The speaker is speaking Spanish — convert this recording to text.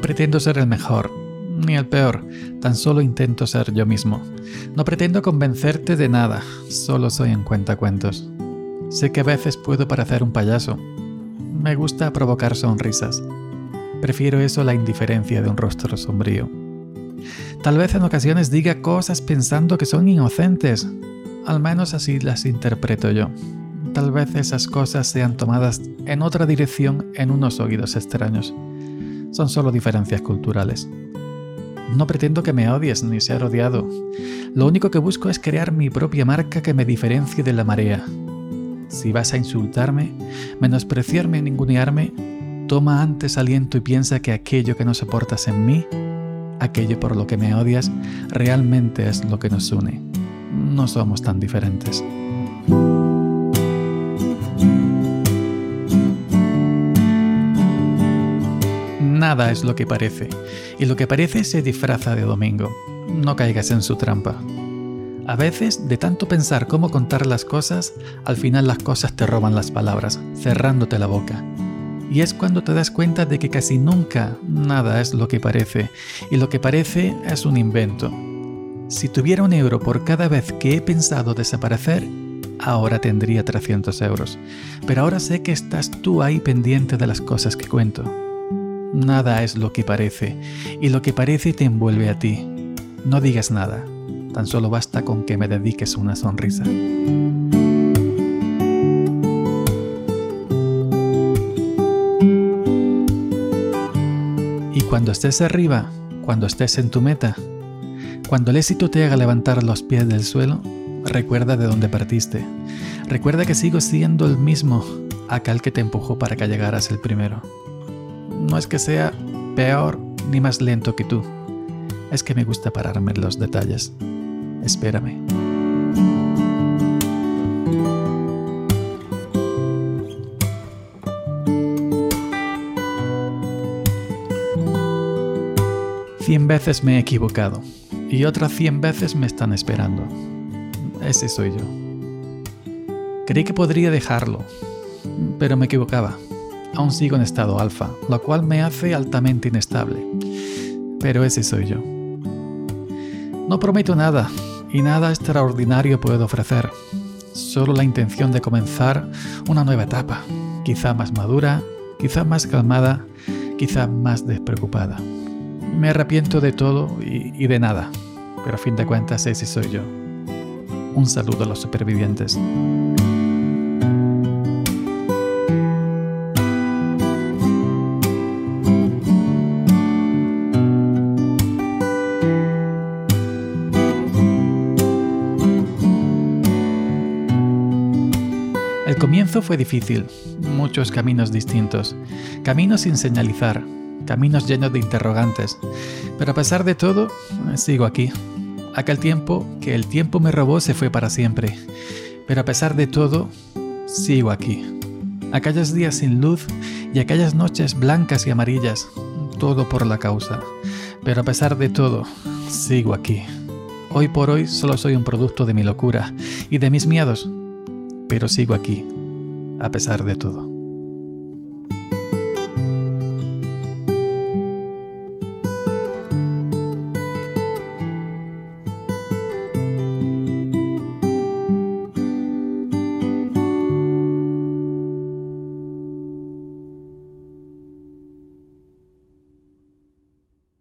pretendo ser el mejor, ni el peor, tan solo intento ser yo mismo. No pretendo convencerte de nada, solo soy en cuentacuentos. Sé que a veces puedo parecer un payaso. Me gusta provocar sonrisas. Prefiero eso a la indiferencia de un rostro sombrío. Tal vez en ocasiones diga cosas pensando que son inocentes. Al menos así las interpreto yo. Tal vez esas cosas sean tomadas en otra dirección en unos oídos extraños. Son solo diferencias culturales. No pretendo que me odies ni ser odiado. Lo único que busco es crear mi propia marca que me diferencie de la marea. Si vas a insultarme, menospreciarme, ningunearme, toma antes aliento y piensa que aquello que no soportas en mí aquello por lo que me odias realmente es lo que nos une. No somos tan diferentes. Nada es lo que parece, y lo que parece se disfraza de domingo. No caigas en su trampa. A veces, de tanto pensar cómo contar las cosas, al final las cosas te roban las palabras, cerrándote la boca y es cuando te das cuenta de que casi nunca nada es lo que parece, y lo que parece es un invento. Si tuviera un euro por cada vez que he pensado desaparecer, ahora tendría 300 euros. Pero ahora sé que estás tú ahí pendiente de las cosas que cuento. Nada es lo que parece, y lo que parece te envuelve a ti. No digas nada, tan solo basta con que me dediques una sonrisa. Cuando estés arriba, cuando estés en tu meta, cuando el éxito te haga levantar los pies del suelo, recuerda de dónde partiste. Recuerda que sigo siendo el mismo, aquel que te empujó para que llegaras el primero. No es que sea peor ni más lento que tú, es que me gusta pararme en los detalles. Espérame. Cien veces me he equivocado y otras cien veces me están esperando. Ese soy yo. Creí que podría dejarlo, pero me equivocaba. Aún sigo en estado alfa, lo cual me hace altamente inestable. Pero ese soy yo. No prometo nada y nada extraordinario puedo ofrecer. Solo la intención de comenzar una nueva etapa, quizá más madura, quizá más calmada, quizá más despreocupada. Me arrepiento de todo y, de nada, pero a fin de cuentas ese soy yo. Un saludo a los supervivientes. El comienzo fue difícil, muchos caminos distintos, caminos sin señalizar, caminos llenos de interrogantes. Pero a pesar de todo, sigo aquí. Aquel tiempo que el tiempo me robó se fue para siempre. Pero a pesar de todo, sigo aquí. Aquellos días sin luz y aquellas noches blancas y amarillas, todo por la causa. Pero a pesar de todo, sigo aquí. Hoy por hoy solo soy un producto de mi locura y de mis miedos, pero sigo aquí, a pesar de todo.